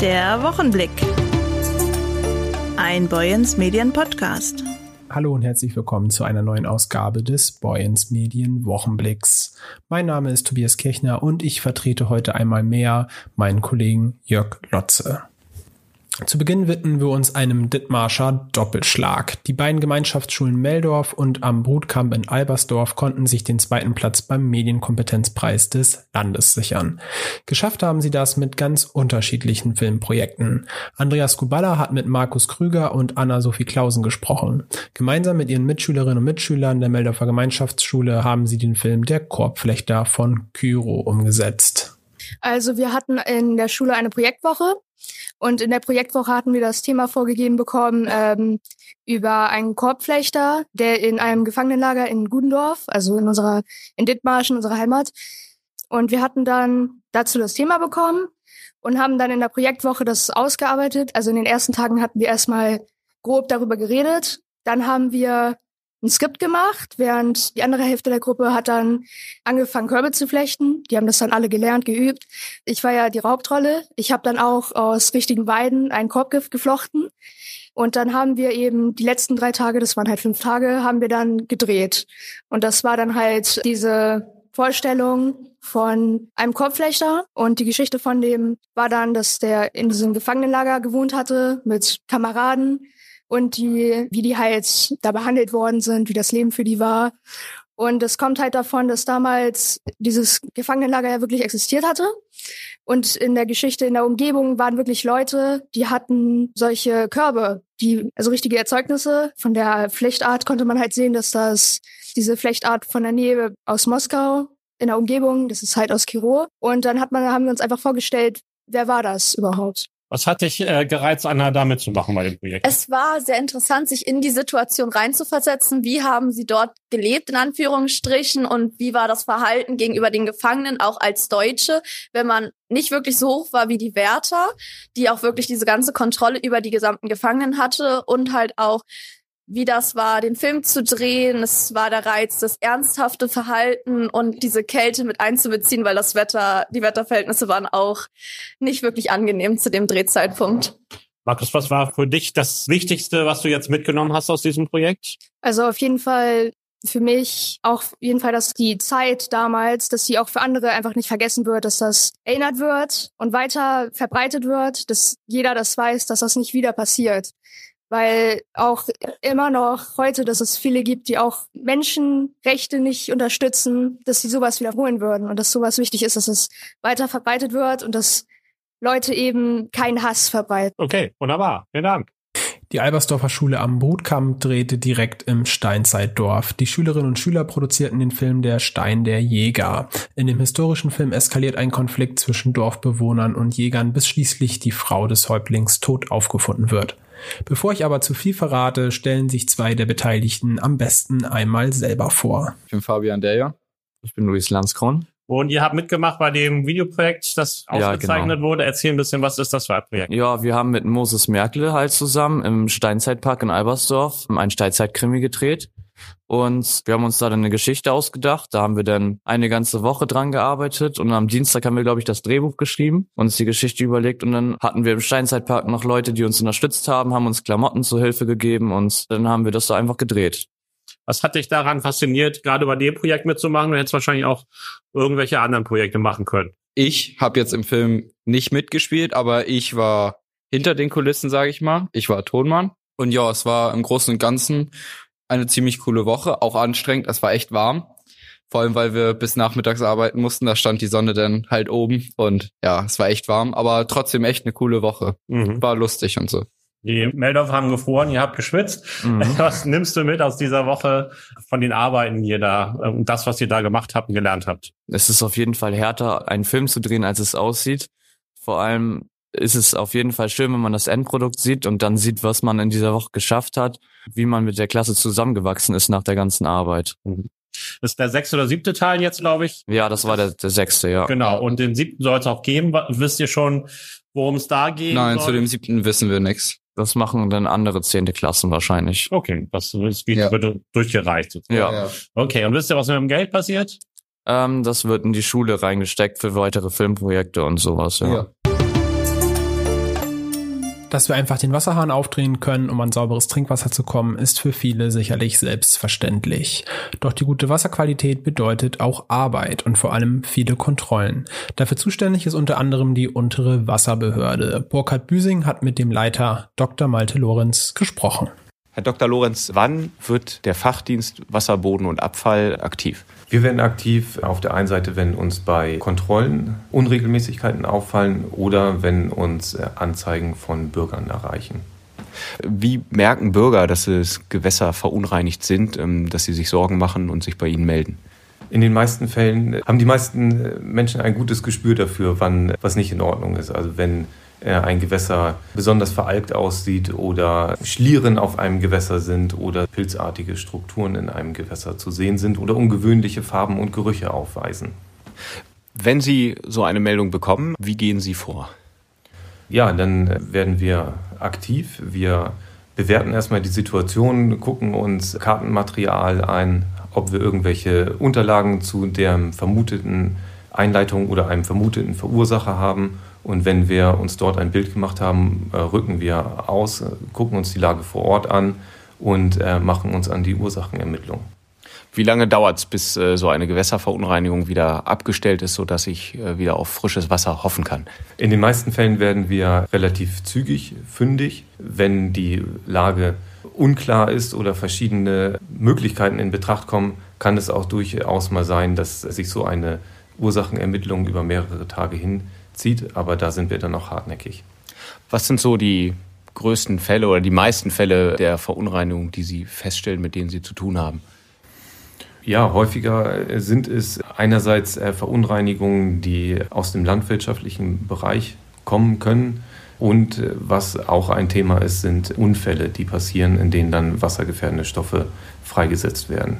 Der Wochenblick. Ein Boyens Medien Podcast. Hallo und herzlich willkommen zu einer neuen Ausgabe des Boyens Medien Wochenblicks. Mein Name ist Tobias Kirchner und ich vertrete heute einmal mehr meinen Kollegen Jörg Lotze. Zu Beginn widmen wir uns einem Dithmarscher Doppelschlag. Die beiden Gemeinschaftsschulen Meldorf und am Brutkamp in Albersdorf konnten sich den zweiten Platz beim Medienkompetenzpreis des Landes sichern. Geschafft haben sie das mit ganz unterschiedlichen Filmprojekten. Andreas Kuballa hat mit Markus Krüger und Anna-Sophie Klausen gesprochen. Gemeinsam mit ihren Mitschülerinnen und Mitschülern der Meldorfer Gemeinschaftsschule haben sie den Film Der Korbflechter von Kyro umgesetzt. Also wir hatten in der Schule eine Projektwoche und in der Projektwoche hatten wir das Thema vorgegeben bekommen ähm, über einen Korbflechter, der in einem Gefangenenlager in Gudendorf, also in unserer, in Dithmarsch, in unserer Heimat. Und wir hatten dann dazu das Thema bekommen und haben dann in der Projektwoche das ausgearbeitet. Also in den ersten Tagen hatten wir erstmal grob darüber geredet. Dann haben wir ein Skript gemacht, während die andere Hälfte der Gruppe hat dann angefangen, Körbe zu flechten. Die haben das dann alle gelernt, geübt. Ich war ja die Hauptrolle. Ich habe dann auch aus richtigen Weiden einen Korbgift geflochten. Und dann haben wir eben die letzten drei Tage, das waren halt fünf Tage, haben wir dann gedreht. Und das war dann halt diese Vorstellung von einem Korbflechter. Und die Geschichte von dem war dann, dass der in diesem Gefangenenlager gewohnt hatte mit Kameraden und die, wie die halt da behandelt worden sind, wie das Leben für die war. Und es kommt halt davon, dass damals dieses Gefangenenlager ja wirklich existiert hatte. Und in der Geschichte, in der Umgebung waren wirklich Leute, die hatten solche Körbe, die, also richtige Erzeugnisse. Von der Flechtart konnte man halt sehen, dass das diese Flechtart von der Nähe aus Moskau in der Umgebung, das ist halt aus Kiro. Und dann hat man, haben wir uns einfach vorgestellt, wer war das überhaupt? Was hat dich äh, gereizt, Anna, da mitzumachen bei dem Projekt? Es war sehr interessant, sich in die Situation reinzuversetzen. Wie haben sie dort gelebt, in Anführungsstrichen, und wie war das Verhalten gegenüber den Gefangenen, auch als Deutsche, wenn man nicht wirklich so hoch war wie die Wärter, die auch wirklich diese ganze Kontrolle über die gesamten Gefangenen hatte und halt auch wie das war, den Film zu drehen. Es war der Reiz, das ernsthafte Verhalten und diese Kälte mit einzubeziehen, weil das Wetter, die Wetterverhältnisse waren auch nicht wirklich angenehm zu dem Drehzeitpunkt. Markus, was war für dich das Wichtigste, was du jetzt mitgenommen hast aus diesem Projekt? Also auf jeden Fall für mich auch auf jeden Fall, dass die Zeit damals, dass sie auch für andere einfach nicht vergessen wird, dass das erinnert wird und weiter verbreitet wird, dass jeder das weiß, dass das nicht wieder passiert weil auch immer noch heute, dass es viele gibt, die auch Menschenrechte nicht unterstützen, dass sie sowas wiederholen würden und dass sowas wichtig ist, dass es weiter verbreitet wird und dass Leute eben keinen Hass verbreiten. Okay, wunderbar. Vielen Dank. Die Albersdorfer Schule am Brutkamp drehte direkt im Steinzeitdorf. Die Schülerinnen und Schüler produzierten den Film Der Stein der Jäger. In dem historischen Film eskaliert ein Konflikt zwischen Dorfbewohnern und Jägern, bis schließlich die Frau des Häuptlings tot aufgefunden wird. Bevor ich aber zu viel verrate, stellen sich zwei der Beteiligten am besten einmal selber vor. Ich bin Fabian Deyer. Ich bin Luis Landskron. Und ihr habt mitgemacht bei dem Videoprojekt, das ausgezeichnet ja, genau. wurde. Erzähl ein bisschen, was ist das für ein Projekt? Ja, wir haben mit Moses Merkel halt zusammen im Steinzeitpark in Albersdorf einen Steinzeitkrimi gedreht. Und wir haben uns da dann eine Geschichte ausgedacht. Da haben wir dann eine ganze Woche dran gearbeitet und am Dienstag haben wir, glaube ich, das Drehbuch geschrieben, uns die Geschichte überlegt und dann hatten wir im Steinzeitpark noch Leute, die uns unterstützt haben, haben uns Klamotten zur Hilfe gegeben und dann haben wir das da einfach gedreht. Was hat dich daran fasziniert, gerade bei dem Projekt mitzumachen? Du hättest wahrscheinlich auch irgendwelche anderen Projekte machen können. Ich habe jetzt im Film nicht mitgespielt, aber ich war hinter den Kulissen, sage ich mal. Ich war Tonmann. Und ja, es war im Großen und Ganzen eine ziemlich coole Woche, auch anstrengend. Es war echt warm. Vor allem, weil wir bis nachmittags arbeiten mussten. Da stand die Sonne dann halt oben und ja, es war echt warm, aber trotzdem echt eine coole Woche. Mhm. War lustig und so. Die Meldorf haben gefroren, ihr habt geschwitzt. Mhm. Was nimmst du mit aus dieser Woche von den Arbeiten, die ihr da und das, was ihr da gemacht habt und gelernt habt? Es ist auf jeden Fall härter, einen Film zu drehen, als es aussieht. Vor allem ist es auf jeden Fall schön, wenn man das Endprodukt sieht und dann sieht, was man in dieser Woche geschafft hat, wie man mit der Klasse zusammengewachsen ist nach der ganzen Arbeit. Mhm. Das ist der sechste oder siebte Teil jetzt, glaube ich. Ja, das war der, der sechste, ja. Genau. Und den siebten soll es auch geben. Wisst ihr schon, worum es da geht? Nein, soll? zu dem siebten wissen wir nichts. Das machen dann andere zehnte Klassen wahrscheinlich. Okay, das ist wie ja. wird durchgereicht. Sozusagen. Ja. Okay, und wisst ihr, was mit dem Geld passiert? Ähm, das wird in die Schule reingesteckt für weitere Filmprojekte und sowas, ja. ja. Dass wir einfach den Wasserhahn aufdrehen können, um an sauberes Trinkwasser zu kommen, ist für viele sicherlich selbstverständlich. Doch die gute Wasserqualität bedeutet auch Arbeit und vor allem viele Kontrollen. Dafür zuständig ist unter anderem die untere Wasserbehörde. Burkhard Büsing hat mit dem Leiter Dr. Malte Lorenz gesprochen. Herr Dr. Lorenz, wann wird der Fachdienst Wasser, Boden und Abfall aktiv? Wir werden aktiv auf der einen Seite, wenn uns bei Kontrollen Unregelmäßigkeiten auffallen oder wenn uns äh, Anzeigen von Bürgern erreichen. Wie merken Bürger, dass es Gewässer verunreinigt sind, ähm, dass sie sich Sorgen machen und sich bei Ihnen melden? In den meisten Fällen haben die meisten äh, Menschen ein gutes Gespür dafür, wann was nicht in Ordnung ist. Also wenn äh, ein Gewässer besonders veralkt aussieht oder Schlieren auf einem Gewässer sind oder pilzartige Strukturen in einem Gewässer zu sehen sind oder ungewöhnliche Farben und Gerüche aufweisen. Wenn Sie so eine Meldung bekommen, wie gehen Sie vor? Ja, dann werden wir aktiv. Wir bewerten erstmal die Situation, gucken uns Kartenmaterial ein, ob wir irgendwelche Unterlagen zu der vermuteten Einleitung oder einem vermuteten Verursacher haben und wenn wir uns dort ein Bild gemacht haben, äh, rücken wir aus, äh, gucken uns die Lage vor Ort an und äh, machen uns an die Ursachenermittlung. Wie lange dauert es, bis so eine Gewässerverunreinigung wieder abgestellt ist, sodass ich wieder auf frisches Wasser hoffen kann? In den meisten Fällen werden wir relativ zügig fündig, wenn die Lage unklar ist oder verschiedene Möglichkeiten in Betracht kommen, kann es auch durchaus mal sein, dass sich so eine Ursachenermittlung über mehrere Tage hin zieht, aber da sind wir dann auch hartnäckig. Was sind so die größten Fälle oder die meisten Fälle der Verunreinigung, die Sie feststellen, mit denen Sie zu tun haben? Ja, häufiger sind es einerseits äh, Verunreinigungen, die aus dem landwirtschaftlichen Bereich kommen können. Und äh, was auch ein Thema ist, sind Unfälle, die passieren, in denen dann wassergefährdende Stoffe freigesetzt werden.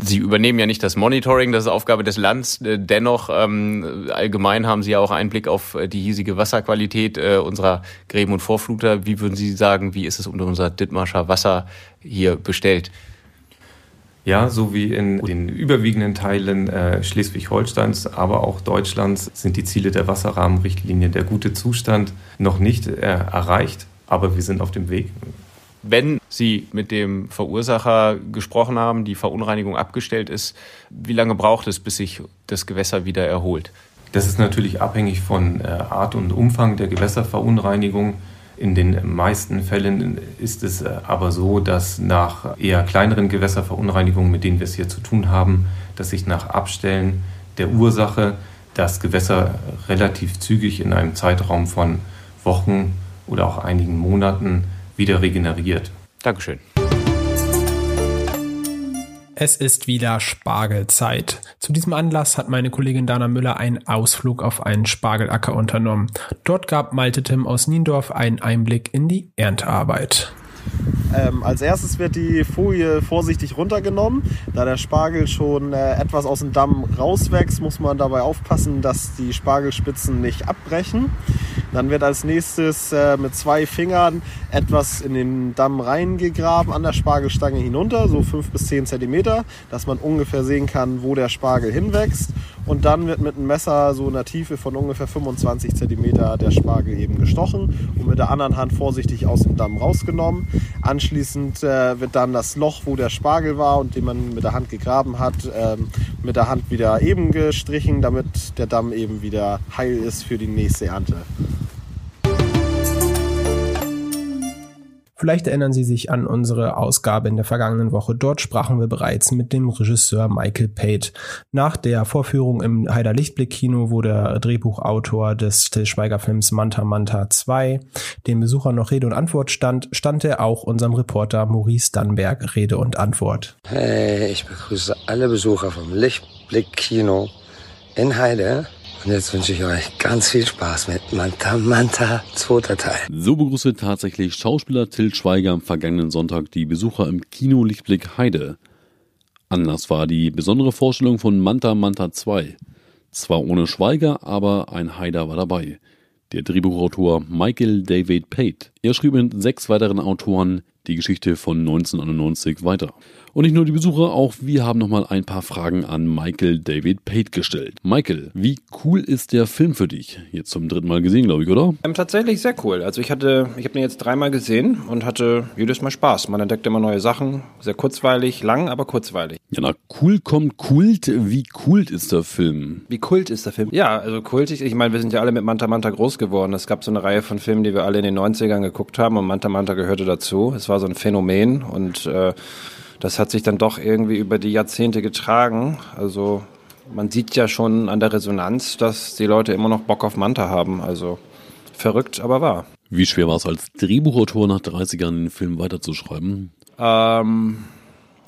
Sie übernehmen ja nicht das Monitoring, das ist Aufgabe des Landes. Äh, dennoch, ähm, allgemein haben Sie ja auch Einblick auf äh, die hiesige Wasserqualität äh, unserer Gräben und Vorfluter. Wie würden Sie sagen, wie ist es unter unser Dithmarscher Wasser hier bestellt? Ja, so wie in den überwiegenden Teilen äh, Schleswig-Holsteins, aber auch Deutschlands sind die Ziele der Wasserrahmenrichtlinie der gute Zustand noch nicht äh, erreicht, aber wir sind auf dem Weg wenn Sie mit dem Verursacher gesprochen haben, die Verunreinigung abgestellt ist, wie lange braucht es, bis sich das Gewässer wieder erholt? Das ist natürlich abhängig von äh, Art und Umfang der Gewässerverunreinigung. In den meisten Fällen ist es äh, aber so, dass nach eher kleineren Gewässerverunreinigungen, mit denen wir es hier zu tun haben, dass sich nach Abstellen der Ursache das Gewässer relativ zügig in einem Zeitraum von Wochen oder auch einigen Monaten wieder regeneriert. Dankeschön. Es ist wieder Spargelzeit. Zu diesem Anlass hat meine Kollegin Dana Müller einen Ausflug auf einen Spargelacker unternommen. Dort gab Malte Tim aus Niendorf einen Einblick in die Erntearbeit. Ähm, als erstes wird die Folie vorsichtig runtergenommen. Da der Spargel schon äh, etwas aus dem Damm rauswächst, muss man dabei aufpassen, dass die Spargelspitzen nicht abbrechen. Dann wird als nächstes äh, mit zwei Fingern etwas in den Damm reingegraben, an der Spargelstange hinunter, so fünf bis zehn Zentimeter, dass man ungefähr sehen kann, wo der Spargel hinwächst. Und dann wird mit einem Messer so in einer Tiefe von ungefähr 25 Zentimeter der Spargel eben gestochen und mit der anderen Hand vorsichtig aus dem Damm rausgenommen. Anschließend äh, wird dann das Loch, wo der Spargel war und den man mit der Hand gegraben hat, ähm, mit der Hand wieder eben gestrichen, damit der Damm eben wieder heil ist für die nächste Ernte. Vielleicht erinnern Sie sich an unsere Ausgabe in der vergangenen Woche. Dort sprachen wir bereits mit dem Regisseur Michael Pate. Nach der Vorführung im Heider Lichtblick Kino, wo der Drehbuchautor des Till Schweiger Films Manta Manta 2 den Besuchern noch Rede und Antwort stand, stand er auch unserem Reporter Maurice Dannberg Rede und Antwort. Hey, ich begrüße alle Besucher vom Lichtblick Kino in Heide und jetzt wünsche ich euch ganz viel Spaß mit Manta Manta, zweiter Teil. So begrüßte tatsächlich Schauspieler Till Schweiger am vergangenen Sonntag die Besucher im Kino Lichtblick Heide. Anlass war die besondere Vorstellung von Manta Manta 2. Zwar ohne Schweiger, aber ein Haider war dabei. Der Drehbuchautor Michael David Pate. Er schrieb mit sechs weiteren Autoren die Geschichte von 1991 weiter. Und nicht nur die Besucher, auch wir haben nochmal ein paar Fragen an Michael David Pate gestellt. Michael, wie cool ist der Film für dich? Jetzt zum dritten Mal gesehen, glaube ich, oder? Ähm, tatsächlich sehr cool. Also ich hatte, ich habe ihn jetzt dreimal gesehen und hatte jedes Mal Spaß. Man entdeckt immer neue Sachen. Sehr kurzweilig, lang, aber kurzweilig. Ja, na, cool kommt Kult. Wie kult ist der Film? Wie kult ist der Film? Ja, also kultig. Ich meine, wir sind ja alle mit Manta Manta groß geworden. Es gab so eine Reihe von Filmen, die wir alle in den 90ern geguckt haben und Manta Manta gehörte dazu. Es war so ein Phänomen und äh, das hat sich dann doch irgendwie über die Jahrzehnte getragen. Also man sieht ja schon an der Resonanz, dass die Leute immer noch Bock auf Manta haben. Also verrückt, aber wahr. Wie schwer war es als Drehbuchautor nach 30 Jahren den Film weiterzuschreiben? Ähm,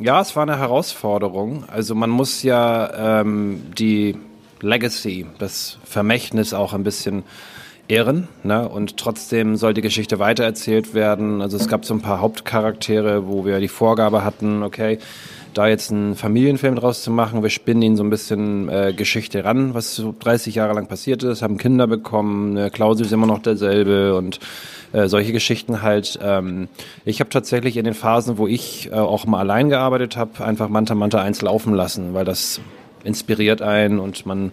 ja, es war eine Herausforderung. Also man muss ja ähm, die Legacy, das Vermächtnis auch ein bisschen ehren. Ne? Und trotzdem soll die Geschichte weitererzählt werden. Also es gab so ein paar Hauptcharaktere, wo wir die Vorgabe hatten, okay, da jetzt einen Familienfilm draus zu machen, wir spinnen ihnen so ein bisschen äh, Geschichte ran, was so 30 Jahre lang passiert ist, haben Kinder bekommen, äh, Klausel ist immer noch derselbe und äh, solche Geschichten halt. Ähm, ich habe tatsächlich in den Phasen, wo ich äh, auch mal allein gearbeitet habe, einfach Manta Manta 1 laufen lassen, weil das inspiriert einen und man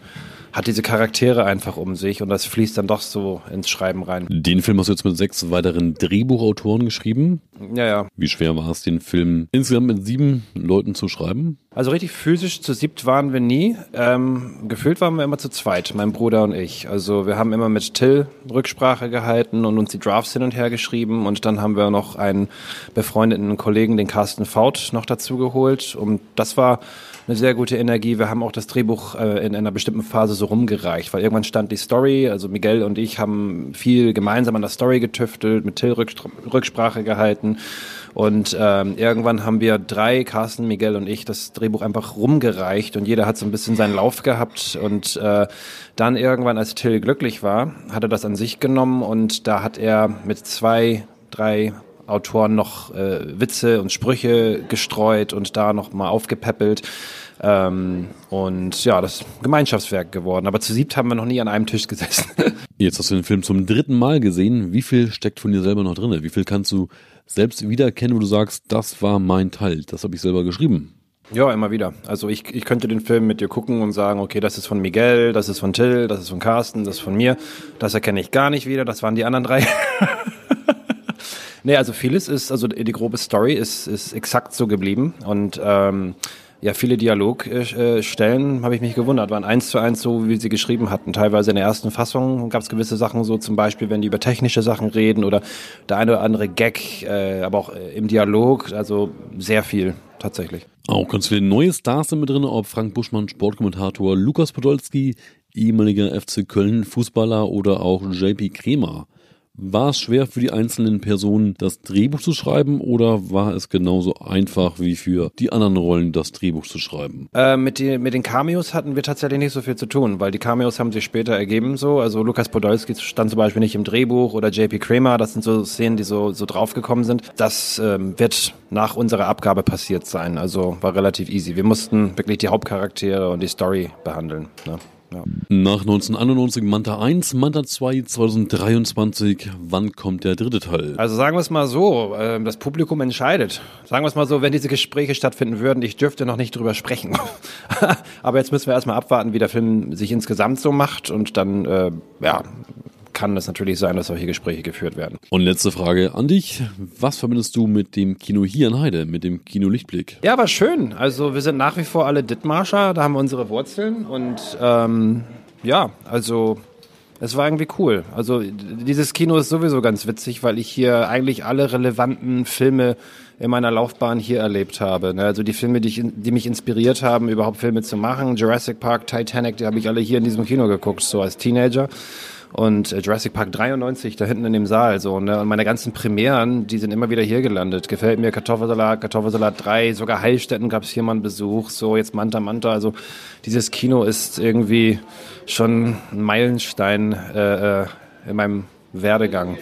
hat diese Charaktere einfach um sich und das fließt dann doch so ins Schreiben rein. Den Film hast du jetzt mit sechs weiteren Drehbuchautoren geschrieben. Ja, ja. Wie schwer war es, den Film insgesamt mit sieben Leuten zu schreiben? Also richtig physisch zu siebt waren wir nie. Ähm, gefühlt waren wir immer zu zweit, mein Bruder und ich. Also wir haben immer mit Till Rücksprache gehalten und uns die Drafts hin und her geschrieben und dann haben wir noch einen befreundeten Kollegen, den Carsten Faut, noch dazu geholt. Und das war eine sehr gute Energie. Wir haben auch das Drehbuch äh, in einer bestimmten Phase so rumgereicht, weil irgendwann stand die Story, also Miguel und ich haben viel gemeinsam an der Story getüftelt, mit Till Rücksprache gehalten. Und ähm, irgendwann haben wir drei, Carsten, Miguel und ich, das Drehbuch einfach rumgereicht und jeder hat so ein bisschen seinen Lauf gehabt. Und äh, dann irgendwann, als Till glücklich war, hat er das an sich genommen und da hat er mit zwei, drei Autoren noch äh, Witze und Sprüche gestreut und da noch mal aufgepäppelt. Ähm, und ja, das Gemeinschaftswerk geworden. Aber zu siebt haben wir noch nie an einem Tisch gesessen. Jetzt hast du den Film zum dritten Mal gesehen. Wie viel steckt von dir selber noch drin? Wie viel kannst du selbst wiedererkennen, wo du sagst, das war mein Teil, das habe ich selber geschrieben? Ja, immer wieder. Also ich, ich könnte den Film mit dir gucken und sagen, okay, das ist von Miguel, das ist von Till, das ist von Carsten, das ist von mir. Das erkenne ich gar nicht wieder, das waren die anderen drei. nee, also vieles ist, also die grobe Story ist, ist exakt so geblieben. Und ähm, ja, viele Dialogstellen äh, habe ich mich gewundert, waren eins zu eins so, wie sie geschrieben hatten. Teilweise in der ersten Fassung gab es gewisse Sachen so, zum Beispiel, wenn die über technische Sachen reden oder der eine oder andere Gag, äh, aber auch äh, im Dialog, also sehr viel tatsächlich. Auch ganz viele neue Stars sind mit drin, ob Frank Buschmann, Sportkommentator, Lukas Podolski, ehemaliger FC Köln Fußballer oder auch JP Kremer. War es schwer für die einzelnen Personen, das Drehbuch zu schreiben oder war es genauso einfach wie für die anderen Rollen, das Drehbuch zu schreiben? Äh, mit, die, mit den Cameos hatten wir tatsächlich nicht so viel zu tun, weil die Cameos haben sich später ergeben so. Also Lukas Podolski stand zum Beispiel nicht im Drehbuch oder JP Kramer, das sind so Szenen, die so, so draufgekommen sind. Das ähm, wird nach unserer Abgabe passiert sein. Also war relativ easy. Wir mussten wirklich die Hauptcharaktere und die Story behandeln. Ne? Ja. Nach 1991 Manta 1, Manta 2 2023. Wann kommt der dritte Teil? Also sagen wir es mal so, ähm, das Publikum entscheidet. Sagen wir es mal so, wenn diese Gespräche stattfinden würden, ich dürfte noch nicht drüber sprechen. Aber jetzt müssen wir erstmal abwarten, wie der Film sich insgesamt so macht und dann, äh, ja, kann es natürlich sein, dass solche Gespräche geführt werden. Und letzte Frage an dich. Was verbindest du mit dem Kino hier in Heide, mit dem Kino Lichtblick? Ja, war schön. Also wir sind nach wie vor alle Dittmarscher, da haben wir unsere Wurzeln und ähm, ja, also es war irgendwie cool. Also dieses Kino ist sowieso ganz witzig, weil ich hier eigentlich alle relevanten Filme in meiner Laufbahn hier erlebt habe. Ne? Also die Filme, die, ich, die mich inspiriert haben, überhaupt Filme zu machen, Jurassic Park, Titanic, die habe ich alle hier in diesem Kino geguckt, so als Teenager und äh, Jurassic Park 93 da hinten in dem Saal so ne und meine ganzen Premieren die sind immer wieder hier gelandet gefällt mir Kartoffelsalat Kartoffelsalat 3 sogar Heilstätten gab es hier mal einen Besuch so jetzt Manta Manta also dieses Kino ist irgendwie schon ein Meilenstein äh, äh in meinem Werdegang.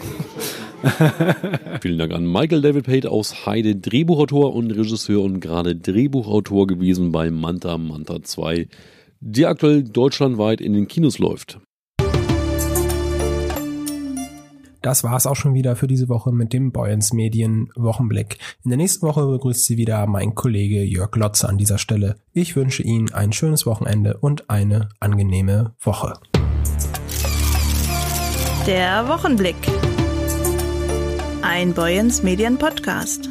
Vielen Dank an Michael David Pate aus Heide, Drehbuchautor und Regisseur und gerade Drehbuchautor gewesen bei Manta Manta 2, die aktuell deutschlandweit in den Kinos läuft. Das war's auch schon wieder für diese Woche mit dem Boyens Medien Wochenblick. In der nächsten Woche begrüßt Sie wieder mein Kollege Jörg Lotze an dieser Stelle. Ich wünsche Ihnen ein schönes Wochenende und eine angenehme Woche. Der Wochenblick. Ein Boyens Medien Podcast.